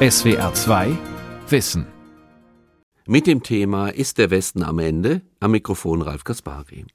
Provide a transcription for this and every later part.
SWR 2 Wissen. Mit dem Thema Ist der Westen am Ende? Am Mikrofon Ralf Kaspari.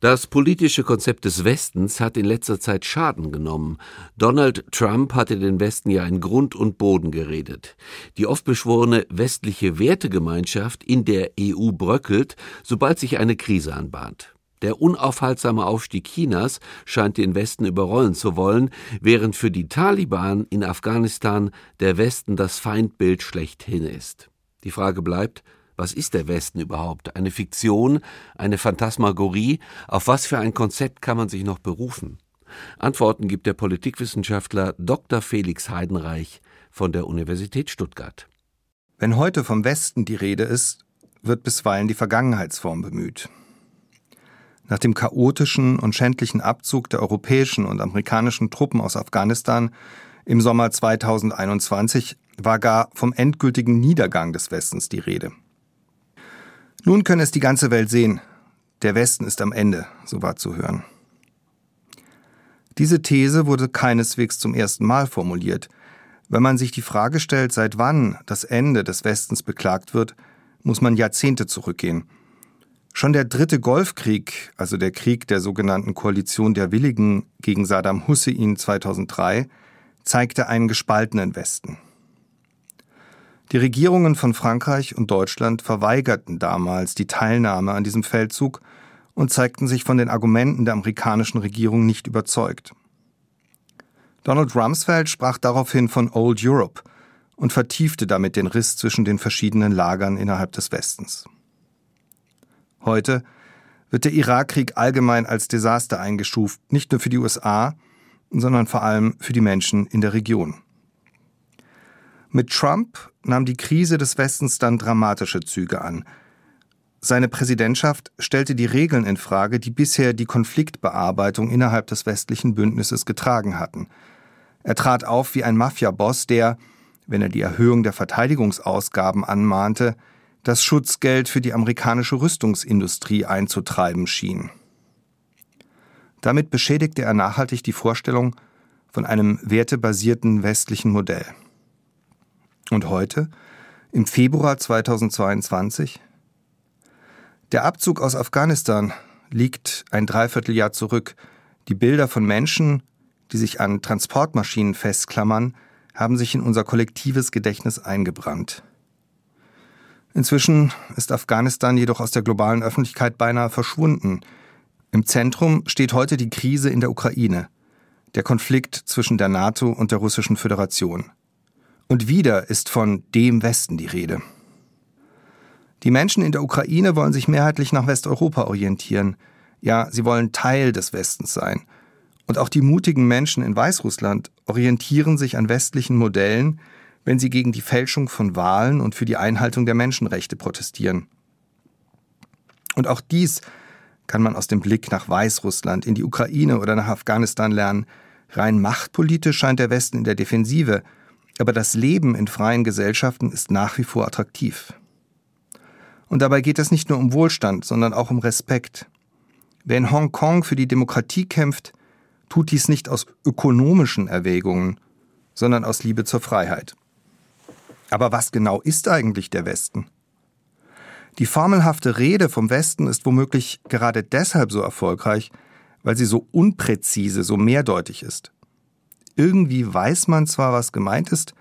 Das politische Konzept des Westens hat in letzter Zeit Schaden genommen. Donald Trump hatte den Westen ja in Grund und Boden geredet. Die oft beschworene westliche Wertegemeinschaft in der EU bröckelt, sobald sich eine Krise anbahnt. Der unaufhaltsame Aufstieg Chinas scheint den Westen überrollen zu wollen, während für die Taliban in Afghanistan der Westen das Feindbild schlechthin ist. Die Frage bleibt, was ist der Westen überhaupt? Eine Fiktion? Eine Phantasmagorie? Auf was für ein Konzept kann man sich noch berufen? Antworten gibt der Politikwissenschaftler Dr. Felix Heidenreich von der Universität Stuttgart. Wenn heute vom Westen die Rede ist, wird bisweilen die Vergangenheitsform bemüht. Nach dem chaotischen und schändlichen Abzug der europäischen und amerikanischen Truppen aus Afghanistan im Sommer 2021 war gar vom endgültigen Niedergang des Westens die Rede. Nun könne es die ganze Welt sehen, der Westen ist am Ende, so war zu hören. Diese These wurde keineswegs zum ersten Mal formuliert. Wenn man sich die Frage stellt, seit wann das Ende des Westens beklagt wird, muss man Jahrzehnte zurückgehen – Schon der dritte Golfkrieg, also der Krieg der sogenannten Koalition der Willigen gegen Saddam Hussein 2003, zeigte einen gespaltenen Westen. Die Regierungen von Frankreich und Deutschland verweigerten damals die Teilnahme an diesem Feldzug und zeigten sich von den Argumenten der amerikanischen Regierung nicht überzeugt. Donald Rumsfeld sprach daraufhin von Old Europe und vertiefte damit den Riss zwischen den verschiedenen Lagern innerhalb des Westens. Heute wird der Irakkrieg allgemein als Desaster eingestuft, nicht nur für die USA, sondern vor allem für die Menschen in der Region. Mit Trump nahm die Krise des Westens dann dramatische Züge an. Seine Präsidentschaft stellte die Regeln in Frage, die bisher die Konfliktbearbeitung innerhalb des westlichen Bündnisses getragen hatten. Er trat auf wie ein Mafiaboss, der, wenn er die Erhöhung der Verteidigungsausgaben anmahnte, das Schutzgeld für die amerikanische Rüstungsindustrie einzutreiben schien. Damit beschädigte er nachhaltig die Vorstellung von einem wertebasierten westlichen Modell. Und heute, im Februar 2022? Der Abzug aus Afghanistan liegt ein Dreivierteljahr zurück. Die Bilder von Menschen, die sich an Transportmaschinen festklammern, haben sich in unser kollektives Gedächtnis eingebrannt. Inzwischen ist Afghanistan jedoch aus der globalen Öffentlichkeit beinahe verschwunden. Im Zentrum steht heute die Krise in der Ukraine, der Konflikt zwischen der NATO und der Russischen Föderation. Und wieder ist von dem Westen die Rede. Die Menschen in der Ukraine wollen sich mehrheitlich nach Westeuropa orientieren. Ja, sie wollen Teil des Westens sein. Und auch die mutigen Menschen in Weißrussland orientieren sich an westlichen Modellen, wenn sie gegen die Fälschung von Wahlen und für die Einhaltung der Menschenrechte protestieren. Und auch dies kann man aus dem Blick nach Weißrussland, in die Ukraine oder nach Afghanistan lernen. Rein machtpolitisch scheint der Westen in der Defensive, aber das Leben in freien Gesellschaften ist nach wie vor attraktiv. Und dabei geht es nicht nur um Wohlstand, sondern auch um Respekt. Wer in Hongkong für die Demokratie kämpft, tut dies nicht aus ökonomischen Erwägungen, sondern aus Liebe zur Freiheit. Aber was genau ist eigentlich der Westen? Die formelhafte Rede vom Westen ist womöglich gerade deshalb so erfolgreich, weil sie so unpräzise, so mehrdeutig ist. Irgendwie weiß man zwar, was gemeint ist,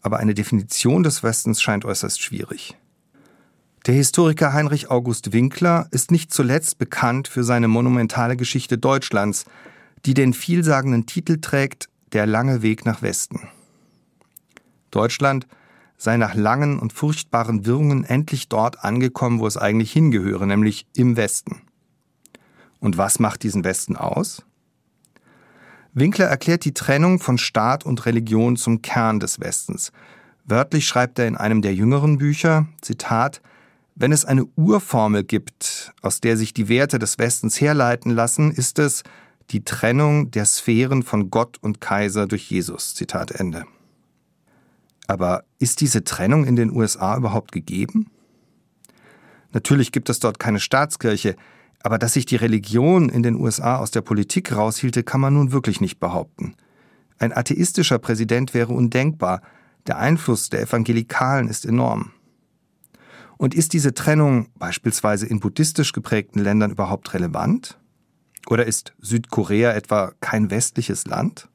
aber eine Definition des Westens scheint äußerst schwierig. Der Historiker Heinrich August Winkler ist nicht zuletzt bekannt für seine monumentale Geschichte Deutschlands, die den vielsagenden Titel trägt Der lange Weg nach Westen. Deutschland sei nach langen und furchtbaren Wirrungen endlich dort angekommen, wo es eigentlich hingehöre, nämlich im Westen. Und was macht diesen Westen aus? Winkler erklärt die Trennung von Staat und Religion zum Kern des Westens. Wörtlich schreibt er in einem der jüngeren Bücher, Zitat, wenn es eine Urformel gibt, aus der sich die Werte des Westens herleiten lassen, ist es die Trennung der Sphären von Gott und Kaiser durch Jesus. Zitat Ende. Aber ist diese Trennung in den USA überhaupt gegeben? Natürlich gibt es dort keine Staatskirche, aber dass sich die Religion in den USA aus der Politik raushielte, kann man nun wirklich nicht behaupten. Ein atheistischer Präsident wäre undenkbar, der Einfluss der Evangelikalen ist enorm. Und ist diese Trennung beispielsweise in buddhistisch geprägten Ländern überhaupt relevant? Oder ist Südkorea etwa kein westliches Land?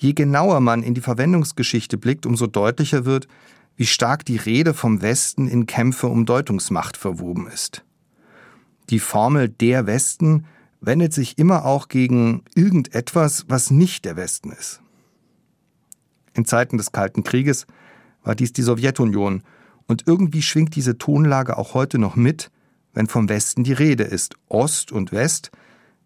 Je genauer man in die Verwendungsgeschichte blickt, umso deutlicher wird, wie stark die Rede vom Westen in Kämpfe um Deutungsmacht verwoben ist. Die Formel der Westen wendet sich immer auch gegen irgendetwas, was nicht der Westen ist. In Zeiten des Kalten Krieges war dies die Sowjetunion, und irgendwie schwingt diese Tonlage auch heute noch mit, wenn vom Westen die Rede ist. Ost und West,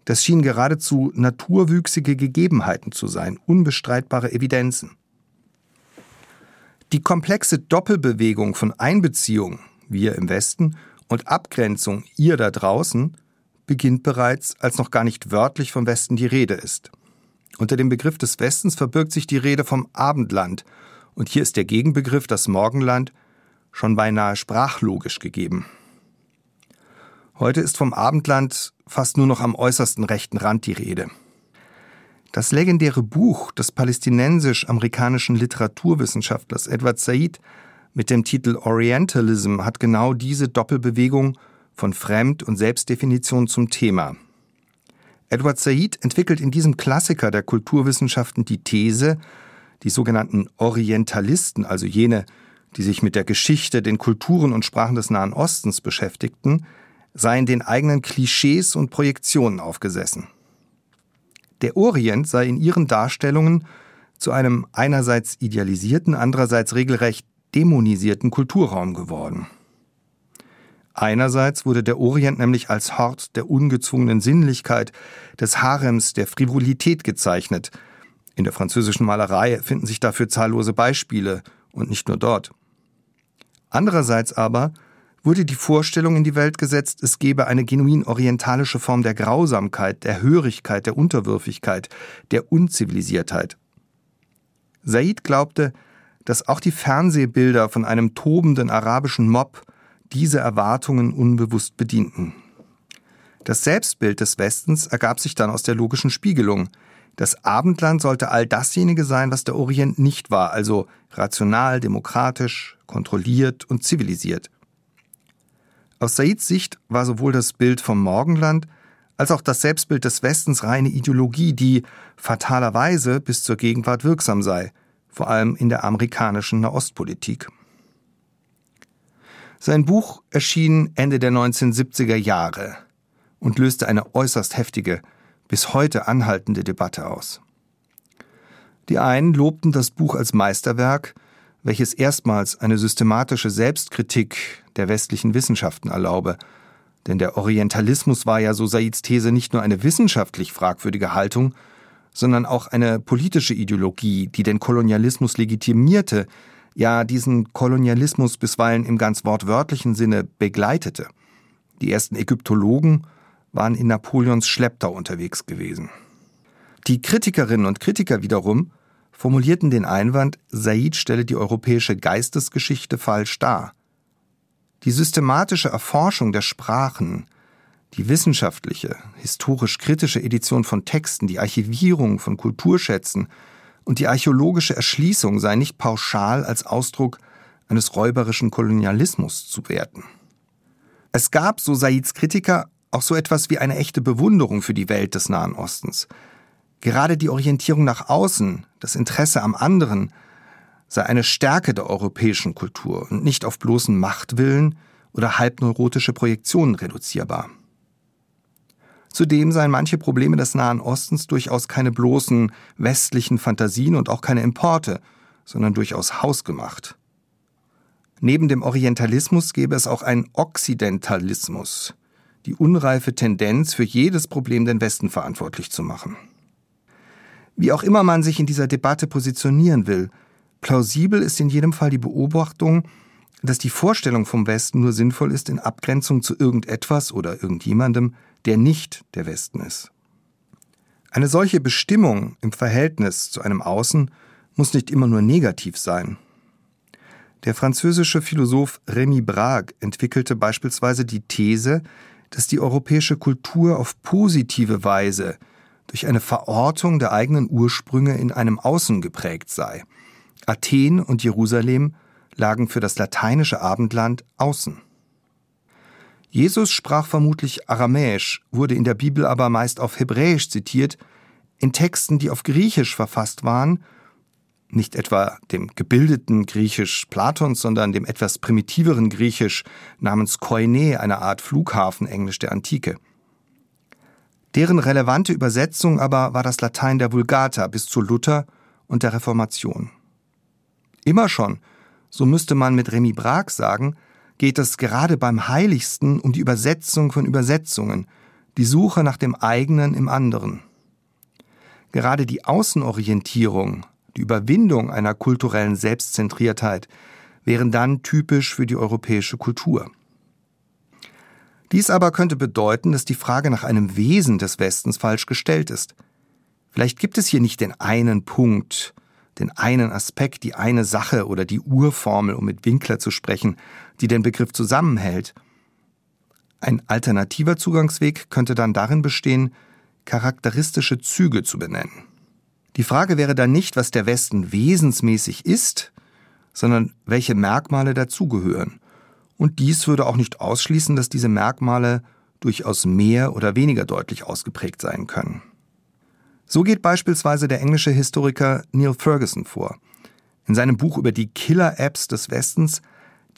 das schien geradezu naturwüchsige Gegebenheiten zu sein, unbestreitbare Evidenzen. Die komplexe Doppelbewegung von Einbeziehung, wir im Westen, und Abgrenzung, ihr da draußen, beginnt bereits, als noch gar nicht wörtlich vom Westen die Rede ist. Unter dem Begriff des Westens verbirgt sich die Rede vom Abendland, und hier ist der Gegenbegriff das Morgenland schon beinahe sprachlogisch gegeben. Heute ist vom Abendland fast nur noch am äußersten rechten Rand die Rede. Das legendäre Buch des palästinensisch-amerikanischen Literaturwissenschaftlers Edward Said mit dem Titel Orientalism hat genau diese Doppelbewegung von Fremd- und Selbstdefinition zum Thema. Edward Said entwickelt in diesem Klassiker der Kulturwissenschaften die These, die sogenannten Orientalisten, also jene, die sich mit der Geschichte, den Kulturen und Sprachen des Nahen Ostens beschäftigten, seien den eigenen Klischees und Projektionen aufgesessen. Der Orient sei in ihren Darstellungen zu einem einerseits idealisierten, andererseits regelrecht dämonisierten Kulturraum geworden. Einerseits wurde der Orient nämlich als Hort der ungezwungenen Sinnlichkeit, des Harems, der Frivolität gezeichnet. In der französischen Malerei finden sich dafür zahllose Beispiele und nicht nur dort. Andererseits aber wurde die Vorstellung in die Welt gesetzt, es gebe eine genuin orientalische Form der Grausamkeit, der Hörigkeit, der Unterwürfigkeit, der Unzivilisiertheit. Said glaubte, dass auch die Fernsehbilder von einem tobenden arabischen Mob diese Erwartungen unbewusst bedienten. Das Selbstbild des Westens ergab sich dann aus der logischen Spiegelung. Das Abendland sollte all dasjenige sein, was der Orient nicht war, also rational, demokratisch, kontrolliert und zivilisiert. Aus Saids Sicht war sowohl das Bild vom Morgenland als auch das Selbstbild des Westens reine Ideologie, die fatalerweise bis zur Gegenwart wirksam sei, vor allem in der amerikanischen Nahostpolitik. Sein Buch erschien Ende der 1970er Jahre und löste eine äußerst heftige, bis heute anhaltende Debatte aus. Die einen lobten das Buch als Meisterwerk, welches erstmals eine systematische Selbstkritik der westlichen Wissenschaften erlaube, denn der Orientalismus war ja, so Saids These, nicht nur eine wissenschaftlich fragwürdige Haltung, sondern auch eine politische Ideologie, die den Kolonialismus legitimierte, ja diesen Kolonialismus bisweilen im ganz wortwörtlichen Sinne begleitete. Die ersten Ägyptologen waren in Napoleons Schlepptau unterwegs gewesen. Die Kritikerinnen und Kritiker wiederum formulierten den Einwand, Said stelle die europäische Geistesgeschichte falsch dar. Die systematische Erforschung der Sprachen, die wissenschaftliche, historisch-kritische Edition von Texten, die Archivierung von Kulturschätzen und die archäologische Erschließung sei nicht pauschal als Ausdruck eines räuberischen Kolonialismus zu werten. Es gab, so Saids Kritiker, auch so etwas wie eine echte Bewunderung für die Welt des Nahen Ostens. Gerade die Orientierung nach außen, das Interesse am anderen, sei eine Stärke der europäischen Kultur und nicht auf bloßen Machtwillen oder halbneurotische Projektionen reduzierbar. Zudem seien manche Probleme des Nahen Ostens durchaus keine bloßen westlichen Fantasien und auch keine Importe, sondern durchaus hausgemacht. Neben dem Orientalismus gäbe es auch einen Okzidentalismus, die unreife Tendenz, für jedes Problem den Westen verantwortlich zu machen. Wie auch immer man sich in dieser Debatte positionieren will, plausibel ist in jedem Fall die Beobachtung, dass die Vorstellung vom Westen nur sinnvoll ist in Abgrenzung zu irgendetwas oder irgendjemandem, der nicht der Westen ist. Eine solche Bestimmung im Verhältnis zu einem Außen muss nicht immer nur negativ sein. Der französische Philosoph Rémy Brague entwickelte beispielsweise die These, dass die europäische Kultur auf positive Weise durch eine Verortung der eigenen Ursprünge in einem Außen geprägt sei, Athen und Jerusalem lagen für das lateinische Abendland außen. Jesus sprach vermutlich Aramäisch, wurde in der Bibel aber meist auf Hebräisch zitiert, in Texten, die auf Griechisch verfasst waren, nicht etwa dem gebildeten Griechisch Platons, sondern dem etwas primitiveren Griechisch namens Koine, einer Art Flughafenenglisch der Antike. Deren relevante Übersetzung aber war das Latein der Vulgata bis zu Luther und der Reformation. Immer schon, so müsste man mit Remy Brag sagen, geht es gerade beim Heiligsten um die Übersetzung von Übersetzungen, die Suche nach dem eigenen im anderen. Gerade die Außenorientierung, die Überwindung einer kulturellen Selbstzentriertheit wären dann typisch für die europäische Kultur. Dies aber könnte bedeuten, dass die Frage nach einem Wesen des Westens falsch gestellt ist. Vielleicht gibt es hier nicht den einen Punkt, den einen Aspekt, die eine Sache oder die Urformel, um mit Winkler zu sprechen, die den Begriff zusammenhält. Ein alternativer Zugangsweg könnte dann darin bestehen, charakteristische Züge zu benennen. Die Frage wäre dann nicht, was der Westen wesensmäßig ist, sondern welche Merkmale dazugehören. Und dies würde auch nicht ausschließen, dass diese Merkmale durchaus mehr oder weniger deutlich ausgeprägt sein können. So geht beispielsweise der englische Historiker Neil Ferguson vor. In seinem Buch über die Killer-Apps des Westens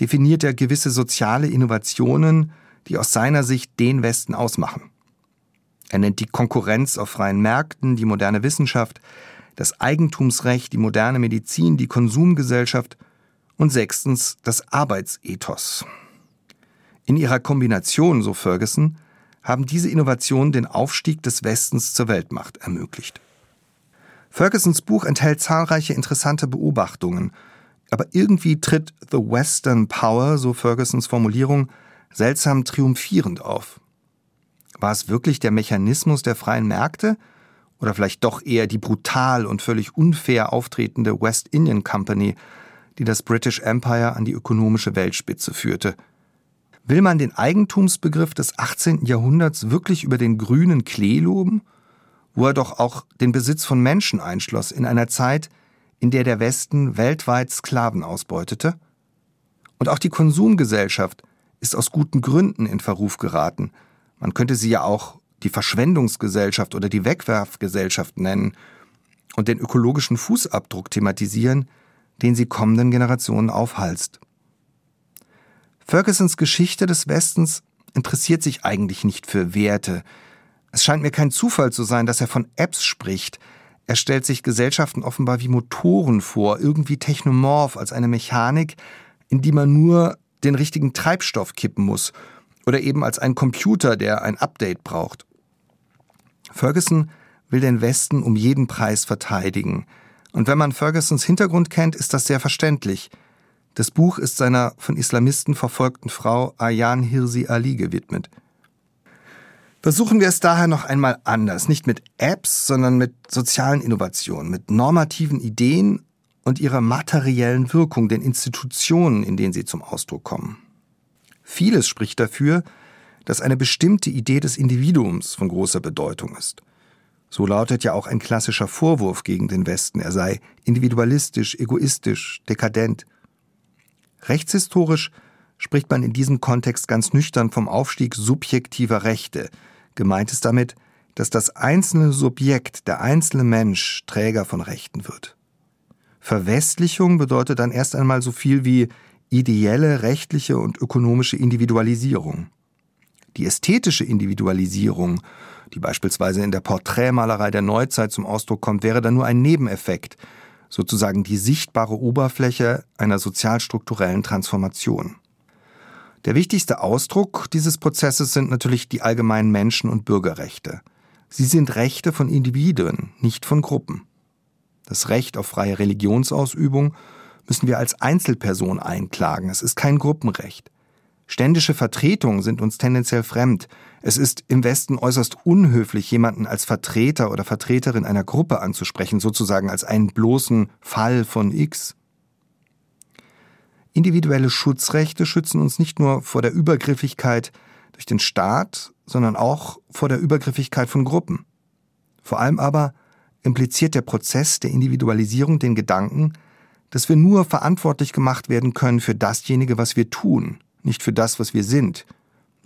definiert er gewisse soziale Innovationen, die aus seiner Sicht den Westen ausmachen. Er nennt die Konkurrenz auf freien Märkten, die moderne Wissenschaft, das Eigentumsrecht, die moderne Medizin, die Konsumgesellschaft und sechstens das Arbeitsethos. In ihrer Kombination, so Ferguson, haben diese Innovationen den Aufstieg des Westens zur Weltmacht ermöglicht. Fergusons Buch enthält zahlreiche interessante Beobachtungen, aber irgendwie tritt The Western Power, so Fergusons Formulierung, seltsam triumphierend auf. War es wirklich der Mechanismus der freien Märkte oder vielleicht doch eher die brutal und völlig unfair auftretende West Indian Company, die das British Empire an die ökonomische Weltspitze führte? Will man den Eigentumsbegriff des 18. Jahrhunderts wirklich über den grünen Klee loben, wo er doch auch den Besitz von Menschen einschloss in einer Zeit, in der der Westen weltweit Sklaven ausbeutete? Und auch die Konsumgesellschaft ist aus guten Gründen in Verruf geraten. Man könnte sie ja auch die Verschwendungsgesellschaft oder die Wegwerfgesellschaft nennen und den ökologischen Fußabdruck thematisieren, den sie kommenden Generationen aufhalst. Fergusons Geschichte des Westens interessiert sich eigentlich nicht für Werte. Es scheint mir kein Zufall zu sein, dass er von Apps spricht. Er stellt sich Gesellschaften offenbar wie Motoren vor, irgendwie technomorph als eine Mechanik, in die man nur den richtigen Treibstoff kippen muss oder eben als ein Computer, der ein Update braucht. Ferguson will den Westen um jeden Preis verteidigen. Und wenn man Fergusons Hintergrund kennt, ist das sehr verständlich – das Buch ist seiner von Islamisten verfolgten Frau Ayan Hirsi Ali gewidmet. Versuchen wir es daher noch einmal anders, nicht mit Apps, sondern mit sozialen Innovationen, mit normativen Ideen und ihrer materiellen Wirkung, den Institutionen, in denen sie zum Ausdruck kommen. Vieles spricht dafür, dass eine bestimmte Idee des Individuums von großer Bedeutung ist. So lautet ja auch ein klassischer Vorwurf gegen den Westen, er sei individualistisch, egoistisch, dekadent. Rechtshistorisch spricht man in diesem Kontext ganz nüchtern vom Aufstieg subjektiver Rechte. Gemeint ist damit, dass das einzelne Subjekt, der einzelne Mensch Träger von Rechten wird. Verwestlichung bedeutet dann erst einmal so viel wie ideelle, rechtliche und ökonomische Individualisierung. Die ästhetische Individualisierung, die beispielsweise in der Porträtmalerei der Neuzeit zum Ausdruck kommt, wäre dann nur ein Nebeneffekt, sozusagen die sichtbare Oberfläche einer sozialstrukturellen Transformation. Der wichtigste Ausdruck dieses Prozesses sind natürlich die allgemeinen Menschen- und Bürgerrechte. Sie sind Rechte von Individuen, nicht von Gruppen. Das Recht auf freie Religionsausübung müssen wir als Einzelperson einklagen. Es ist kein Gruppenrecht. Ständische Vertretungen sind uns tendenziell fremd. Es ist im Westen äußerst unhöflich, jemanden als Vertreter oder Vertreterin einer Gruppe anzusprechen, sozusagen als einen bloßen Fall von X. Individuelle Schutzrechte schützen uns nicht nur vor der Übergriffigkeit durch den Staat, sondern auch vor der Übergriffigkeit von Gruppen. Vor allem aber impliziert der Prozess der Individualisierung den Gedanken, dass wir nur verantwortlich gemacht werden können für dasjenige, was wir tun, nicht für das, was wir sind.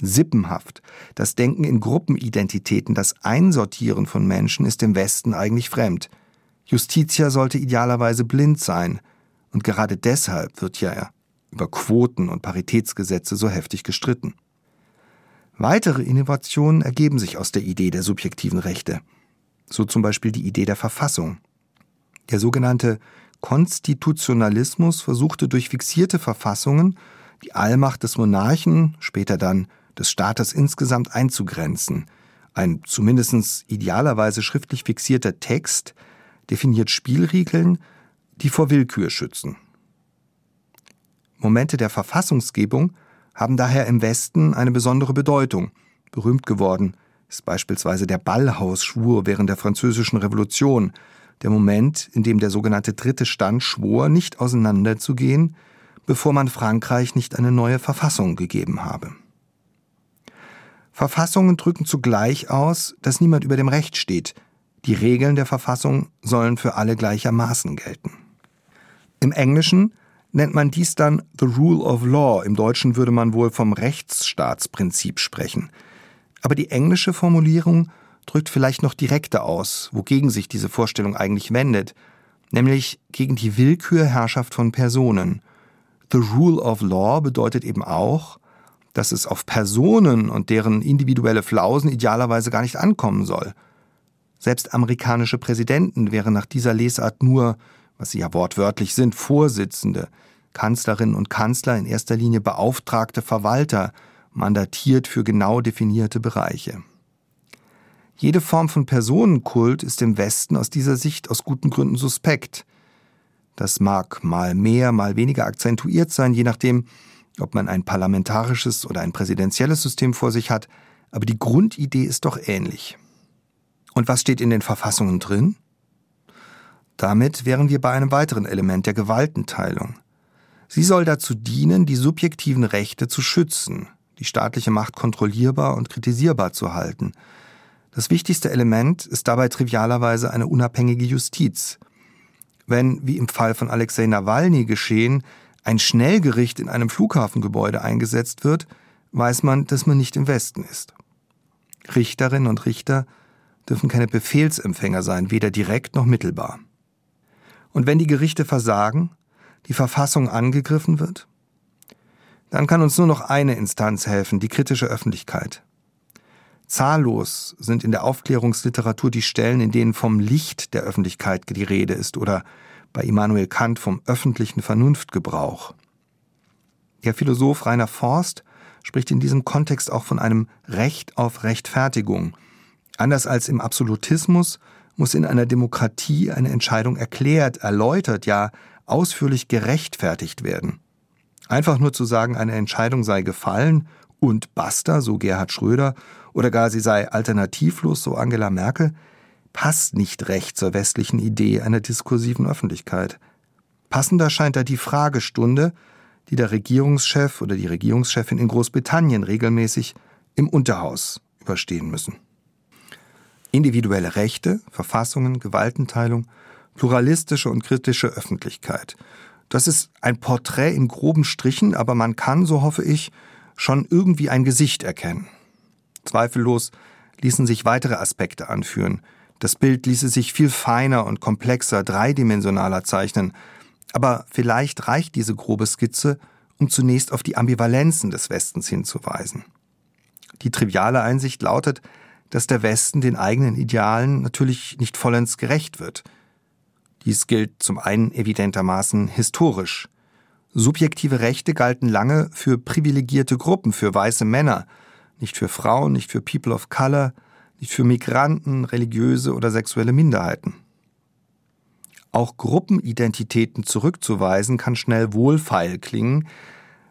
Sippenhaft, das Denken in Gruppenidentitäten, das Einsortieren von Menschen ist dem Westen eigentlich fremd. Justitia sollte idealerweise blind sein, und gerade deshalb wird ja über Quoten und Paritätsgesetze so heftig gestritten. Weitere Innovationen ergeben sich aus der Idee der subjektiven Rechte, so zum Beispiel die Idee der Verfassung. Der sogenannte Konstitutionalismus versuchte durch fixierte Verfassungen die Allmacht des Monarchen, später dann des Staates insgesamt einzugrenzen. Ein zumindest idealerweise schriftlich fixierter Text definiert Spielregeln, die vor Willkür schützen. Momente der Verfassungsgebung haben daher im Westen eine besondere Bedeutung. Berühmt geworden ist beispielsweise der Ballhausschwur während der Französischen Revolution, der Moment, in dem der sogenannte dritte Stand schwor, nicht auseinanderzugehen, bevor man Frankreich nicht eine neue Verfassung gegeben habe. Verfassungen drücken zugleich aus, dass niemand über dem Recht steht. Die Regeln der Verfassung sollen für alle gleichermaßen gelten. Im Englischen nennt man dies dann the rule of law, im Deutschen würde man wohl vom Rechtsstaatsprinzip sprechen. Aber die englische Formulierung drückt vielleicht noch direkter aus, wogegen sich diese Vorstellung eigentlich wendet, nämlich gegen die Willkürherrschaft von Personen. The Rule of Law bedeutet eben auch, dass es auf Personen und deren individuelle Flausen idealerweise gar nicht ankommen soll. Selbst amerikanische Präsidenten wären nach dieser Lesart nur, was sie ja wortwörtlich sind, Vorsitzende, Kanzlerinnen und Kanzler in erster Linie beauftragte Verwalter, mandatiert für genau definierte Bereiche. Jede Form von Personenkult ist im Westen aus dieser Sicht aus guten Gründen suspekt. Das mag mal mehr, mal weniger akzentuiert sein, je nachdem, ob man ein parlamentarisches oder ein präsidentielles System vor sich hat, aber die Grundidee ist doch ähnlich. Und was steht in den Verfassungen drin? Damit wären wir bei einem weiteren Element der Gewaltenteilung. Sie soll dazu dienen, die subjektiven Rechte zu schützen, die staatliche Macht kontrollierbar und kritisierbar zu halten – das wichtigste Element ist dabei trivialerweise eine unabhängige Justiz. Wenn, wie im Fall von Alexei Nawalny geschehen, ein Schnellgericht in einem Flughafengebäude eingesetzt wird, weiß man, dass man nicht im Westen ist. Richterinnen und Richter dürfen keine Befehlsempfänger sein, weder direkt noch mittelbar. Und wenn die Gerichte versagen, die Verfassung angegriffen wird, dann kann uns nur noch eine Instanz helfen, die kritische Öffentlichkeit. Zahllos sind in der Aufklärungsliteratur die Stellen, in denen vom Licht der Öffentlichkeit die Rede ist oder bei Immanuel Kant vom öffentlichen Vernunftgebrauch. Der Philosoph Rainer Forst spricht in diesem Kontext auch von einem Recht auf Rechtfertigung. Anders als im Absolutismus muss in einer Demokratie eine Entscheidung erklärt, erläutert, ja ausführlich gerechtfertigt werden. Einfach nur zu sagen, eine Entscheidung sei gefallen und basta, so Gerhard Schröder, oder gar sie sei alternativlos, so Angela Merkel, passt nicht recht zur westlichen Idee einer diskursiven Öffentlichkeit. Passender scheint da die Fragestunde, die der Regierungschef oder die Regierungschefin in Großbritannien regelmäßig im Unterhaus überstehen müssen. Individuelle Rechte, Verfassungen, Gewaltenteilung, pluralistische und kritische Öffentlichkeit. Das ist ein Porträt in groben Strichen, aber man kann, so hoffe ich, schon irgendwie ein Gesicht erkennen. Zweifellos ließen sich weitere Aspekte anführen. Das Bild ließe sich viel feiner und komplexer, dreidimensionaler zeichnen, aber vielleicht reicht diese grobe Skizze, um zunächst auf die Ambivalenzen des Westens hinzuweisen. Die triviale Einsicht lautet, dass der Westen den eigenen Idealen natürlich nicht vollends gerecht wird. Dies gilt zum einen evidentermaßen historisch. Subjektive Rechte galten lange für privilegierte Gruppen, für weiße Männer, nicht für Frauen, nicht für People of Color, nicht für Migranten, religiöse oder sexuelle Minderheiten. Auch Gruppenidentitäten zurückzuweisen kann schnell wohlfeil klingen,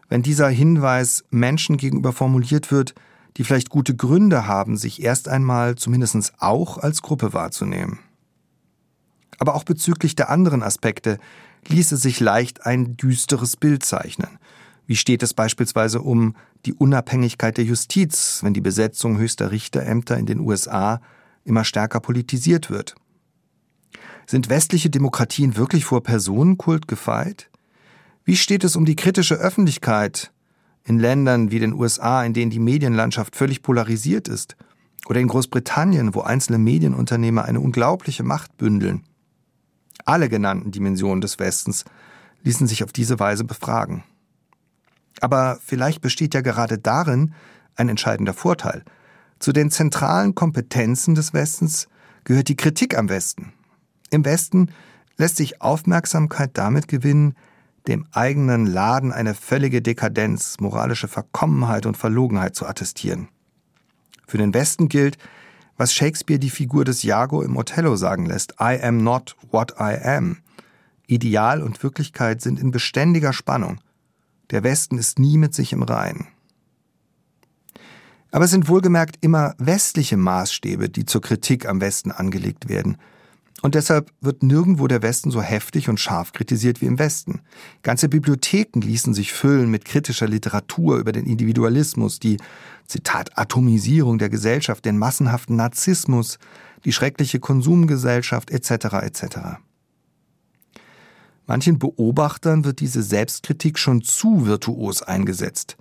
wenn dieser Hinweis Menschen gegenüber formuliert wird, die vielleicht gute Gründe haben, sich erst einmal zumindest auch als Gruppe wahrzunehmen. Aber auch bezüglich der anderen Aspekte ließe sich leicht ein düsteres Bild zeichnen. Wie steht es beispielsweise um die Unabhängigkeit der Justiz, wenn die Besetzung höchster Richterämter in den USA immer stärker politisiert wird? Sind westliche Demokratien wirklich vor Personenkult gefeit? Wie steht es um die kritische Öffentlichkeit in Ländern wie den USA, in denen die Medienlandschaft völlig polarisiert ist? Oder in Großbritannien, wo einzelne Medienunternehmer eine unglaubliche Macht bündeln? Alle genannten Dimensionen des Westens ließen sich auf diese Weise befragen. Aber vielleicht besteht ja gerade darin ein entscheidender Vorteil. Zu den zentralen Kompetenzen des Westens gehört die Kritik am Westen. Im Westen lässt sich Aufmerksamkeit damit gewinnen, dem eigenen Laden eine völlige Dekadenz, moralische Verkommenheit und Verlogenheit zu attestieren. Für den Westen gilt, was Shakespeare die Figur des Iago im Othello sagen lässt, I am not what I am. Ideal und Wirklichkeit sind in beständiger Spannung. Der Westen ist nie mit sich im Reinen. Aber es sind wohlgemerkt immer westliche Maßstäbe, die zur Kritik am Westen angelegt werden. Und deshalb wird nirgendwo der Westen so heftig und scharf kritisiert wie im Westen. Ganze Bibliotheken ließen sich füllen mit kritischer Literatur über den Individualismus, die, Zitat, Atomisierung der Gesellschaft, den massenhaften Narzissmus, die schreckliche Konsumgesellschaft etc. etc. Manchen Beobachtern wird diese Selbstkritik schon zu virtuos eingesetzt.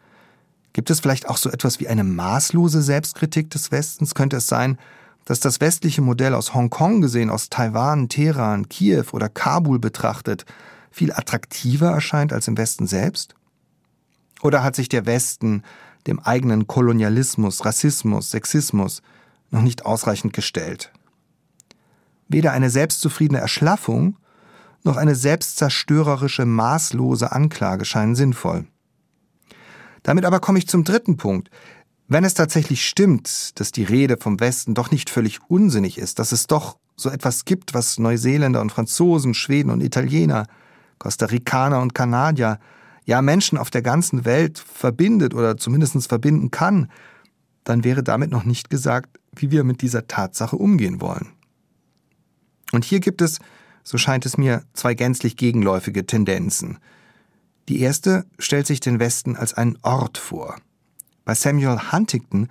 Gibt es vielleicht auch so etwas wie eine maßlose Selbstkritik des Westens? Könnte es sein, dass das westliche Modell aus Hongkong gesehen, aus Taiwan, Teheran, Kiew oder Kabul betrachtet, viel attraktiver erscheint als im Westen selbst? Oder hat sich der Westen dem eigenen Kolonialismus, Rassismus, Sexismus noch nicht ausreichend gestellt? Weder eine selbstzufriedene Erschlaffung noch eine selbstzerstörerische, maßlose Anklage scheinen sinnvoll. Damit aber komme ich zum dritten Punkt. Wenn es tatsächlich stimmt, dass die Rede vom Westen doch nicht völlig unsinnig ist, dass es doch so etwas gibt, was Neuseeländer und Franzosen, Schweden und Italiener, Costa Ricaner und Kanadier, ja Menschen auf der ganzen Welt verbindet oder zumindest verbinden kann, dann wäre damit noch nicht gesagt, wie wir mit dieser Tatsache umgehen wollen. Und hier gibt es, so scheint es mir, zwei gänzlich gegenläufige Tendenzen. Die erste stellt sich den Westen als einen Ort vor. Bei Samuel Huntington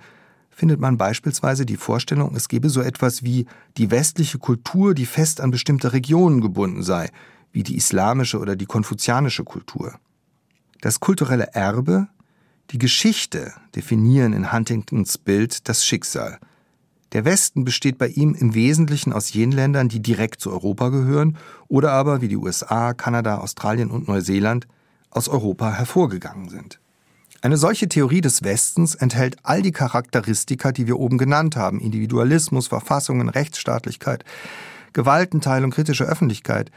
findet man beispielsweise die Vorstellung, es gebe so etwas wie die westliche Kultur, die fest an bestimmte Regionen gebunden sei, wie die islamische oder die konfuzianische Kultur. Das kulturelle Erbe, die Geschichte definieren in Huntingtons Bild das Schicksal. Der Westen besteht bei ihm im Wesentlichen aus jenen Ländern, die direkt zu Europa gehören oder aber, wie die USA, Kanada, Australien und Neuseeland, aus Europa hervorgegangen sind. Eine solche Theorie des Westens enthält all die Charakteristika, die wir oben genannt haben, Individualismus, Verfassungen, Rechtsstaatlichkeit, Gewaltenteilung, kritische Öffentlichkeit.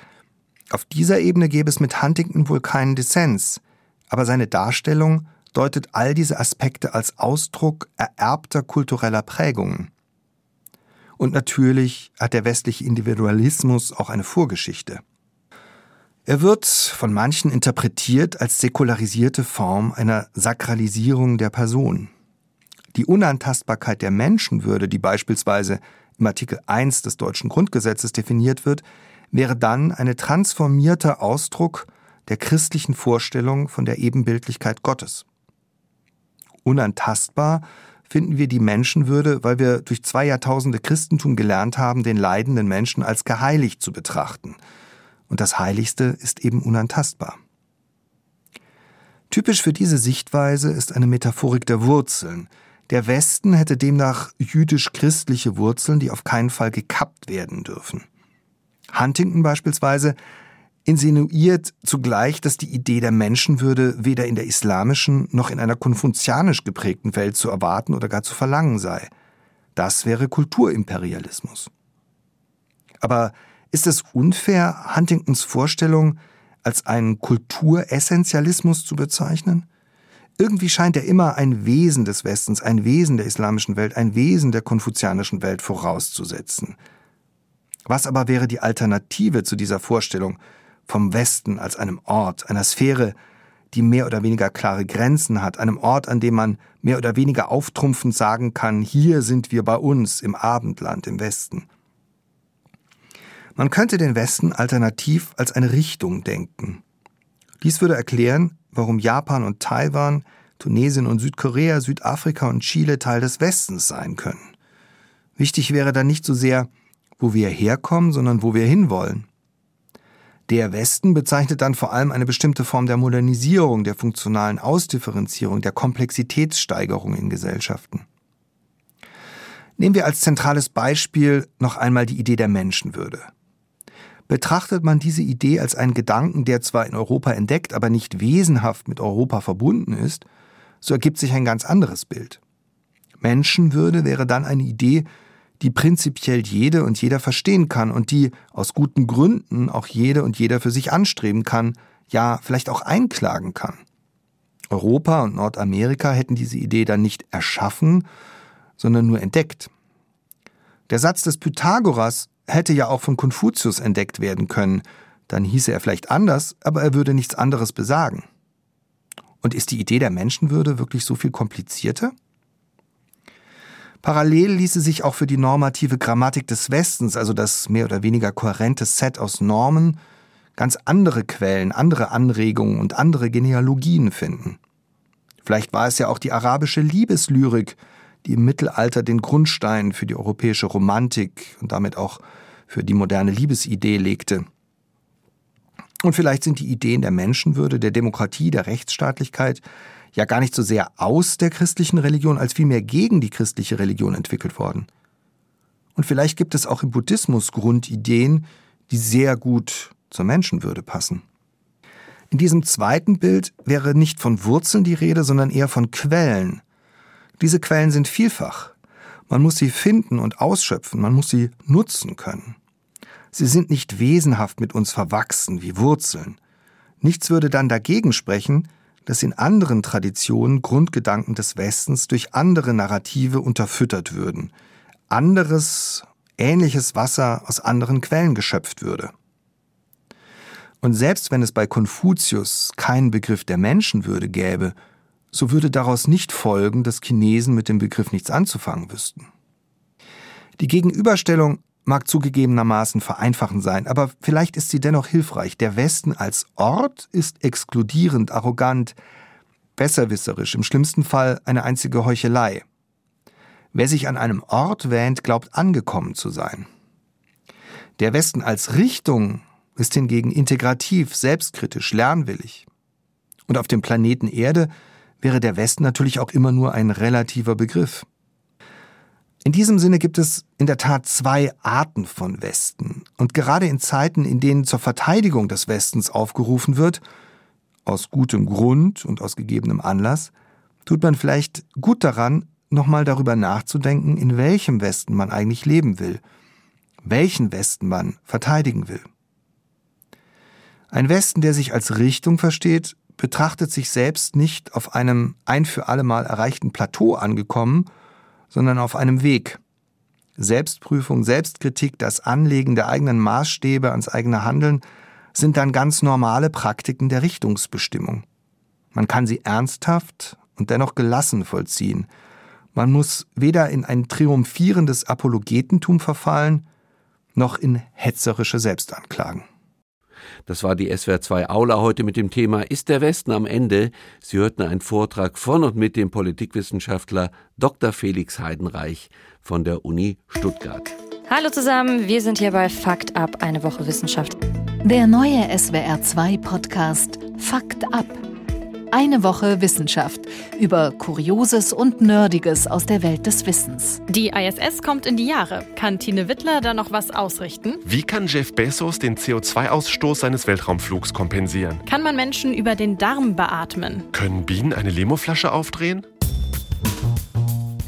Auf dieser Ebene gäbe es mit Huntington wohl keinen Dissens, aber seine Darstellung deutet all diese Aspekte als Ausdruck ererbter kultureller Prägungen. Und natürlich hat der westliche Individualismus auch eine Vorgeschichte. Er wird von manchen interpretiert als säkularisierte Form einer Sakralisierung der Person. Die Unantastbarkeit der Menschenwürde, die beispielsweise im Artikel 1 des deutschen Grundgesetzes definiert wird, wäre dann ein transformierter Ausdruck der christlichen Vorstellung von der Ebenbildlichkeit Gottes. Unantastbar finden wir die Menschenwürde, weil wir durch zwei Jahrtausende Christentum gelernt haben, den leidenden Menschen als geheiligt zu betrachten – und das Heiligste ist eben unantastbar. Typisch für diese Sichtweise ist eine Metaphorik der Wurzeln. Der Westen hätte demnach jüdisch-christliche Wurzeln, die auf keinen Fall gekappt werden dürfen. Huntington beispielsweise insinuiert zugleich, dass die Idee der Menschenwürde weder in der islamischen noch in einer konfuzianisch geprägten Welt zu erwarten oder gar zu verlangen sei. Das wäre Kulturimperialismus. Aber ist es unfair, Huntingtons Vorstellung als einen Kulturessentialismus zu bezeichnen? Irgendwie scheint er immer ein Wesen des Westens, ein Wesen der islamischen Welt, ein Wesen der konfuzianischen Welt vorauszusetzen. Was aber wäre die Alternative zu dieser Vorstellung vom Westen als einem Ort, einer Sphäre, die mehr oder weniger klare Grenzen hat, einem Ort, an dem man mehr oder weniger auftrumpfend sagen kann, hier sind wir bei uns im Abendland im Westen. Man könnte den Westen alternativ als eine Richtung denken. Dies würde erklären, warum Japan und Taiwan, Tunesien und Südkorea, Südafrika und Chile Teil des Westens sein können. Wichtig wäre dann nicht so sehr, wo wir herkommen, sondern wo wir hinwollen. Der Westen bezeichnet dann vor allem eine bestimmte Form der Modernisierung, der funktionalen Ausdifferenzierung, der Komplexitätssteigerung in Gesellschaften. Nehmen wir als zentrales Beispiel noch einmal die Idee der Menschenwürde. Betrachtet man diese Idee als einen Gedanken, der zwar in Europa entdeckt, aber nicht wesenhaft mit Europa verbunden ist, so ergibt sich ein ganz anderes Bild. Menschenwürde wäre dann eine Idee, die prinzipiell jede und jeder verstehen kann und die aus guten Gründen auch jede und jeder für sich anstreben kann, ja vielleicht auch einklagen kann. Europa und Nordamerika hätten diese Idee dann nicht erschaffen, sondern nur entdeckt. Der Satz des Pythagoras hätte ja auch von Konfuzius entdeckt werden können, dann hieße er vielleicht anders, aber er würde nichts anderes besagen. Und ist die Idee der Menschenwürde wirklich so viel komplizierter? Parallel ließe sich auch für die normative Grammatik des Westens, also das mehr oder weniger kohärente Set aus Normen, ganz andere Quellen, andere Anregungen und andere Genealogien finden. Vielleicht war es ja auch die arabische Liebeslyrik, die im Mittelalter den Grundstein für die europäische Romantik und damit auch für die moderne Liebesidee legte. Und vielleicht sind die Ideen der Menschenwürde, der Demokratie, der Rechtsstaatlichkeit ja gar nicht so sehr aus der christlichen Religion, als vielmehr gegen die christliche Religion entwickelt worden. Und vielleicht gibt es auch im Buddhismus Grundideen, die sehr gut zur Menschenwürde passen. In diesem zweiten Bild wäre nicht von Wurzeln die Rede, sondern eher von Quellen, diese Quellen sind vielfach. Man muss sie finden und ausschöpfen, man muss sie nutzen können. Sie sind nicht wesenhaft mit uns verwachsen wie Wurzeln. Nichts würde dann dagegen sprechen, dass in anderen Traditionen Grundgedanken des Westens durch andere Narrative unterfüttert würden, anderes, ähnliches Wasser aus anderen Quellen geschöpft würde. Und selbst wenn es bei Konfuzius keinen Begriff der Menschenwürde gäbe, so würde daraus nicht folgen, dass Chinesen mit dem Begriff nichts anzufangen wüssten. Die Gegenüberstellung mag zugegebenermaßen vereinfachend sein, aber vielleicht ist sie dennoch hilfreich. Der Westen als Ort ist exkludierend, arrogant, besserwisserisch, im schlimmsten Fall eine einzige Heuchelei. Wer sich an einem Ort wähnt, glaubt angekommen zu sein. Der Westen als Richtung ist hingegen integrativ, selbstkritisch, lernwillig. Und auf dem Planeten Erde wäre der Westen natürlich auch immer nur ein relativer Begriff. In diesem Sinne gibt es in der Tat zwei Arten von Westen. Und gerade in Zeiten, in denen zur Verteidigung des Westens aufgerufen wird, aus gutem Grund und aus gegebenem Anlass, tut man vielleicht gut daran, nochmal darüber nachzudenken, in welchem Westen man eigentlich leben will, welchen Westen man verteidigen will. Ein Westen, der sich als Richtung versteht, betrachtet sich selbst nicht auf einem ein für allemal erreichten Plateau angekommen, sondern auf einem Weg. Selbstprüfung, Selbstkritik, das Anlegen der eigenen Maßstäbe ans eigene Handeln sind dann ganz normale Praktiken der Richtungsbestimmung. Man kann sie ernsthaft und dennoch gelassen vollziehen. Man muss weder in ein triumphierendes Apologetentum verfallen, noch in hetzerische Selbstanklagen. Das war die SWR 2 Aula heute mit dem Thema Ist der Westen am Ende? Sie hörten einen Vortrag von und mit dem Politikwissenschaftler Dr. Felix Heidenreich von der Uni Stuttgart. Hallo zusammen, wir sind hier bei Fakt ab, eine Woche Wissenschaft. Der neue SWR 2 Podcast Fakt ab eine Woche Wissenschaft über Kurioses und Nerdiges aus der Welt des Wissens. Die ISS kommt in die Jahre. Kann Tine Wittler da noch was ausrichten? Wie kann Jeff Bezos den CO2-Ausstoß seines Weltraumflugs kompensieren? Kann man Menschen über den Darm beatmen? Können Bienen eine Limoflasche aufdrehen?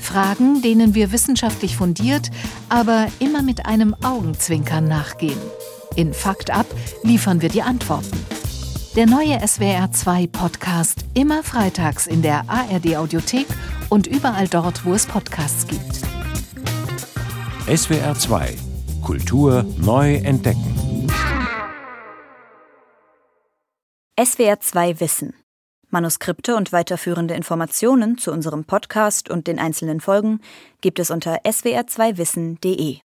Fragen, denen wir wissenschaftlich fundiert, aber immer mit einem Augenzwinkern nachgehen. In Fakt ab liefern wir die Antworten. Der neue SWR2 Podcast immer freitags in der ARD Audiothek und überall dort, wo es Podcasts gibt. SWR2 Kultur neu entdecken. SWR2 Wissen. Manuskripte und weiterführende Informationen zu unserem Podcast und den einzelnen Folgen gibt es unter swr2wissen.de.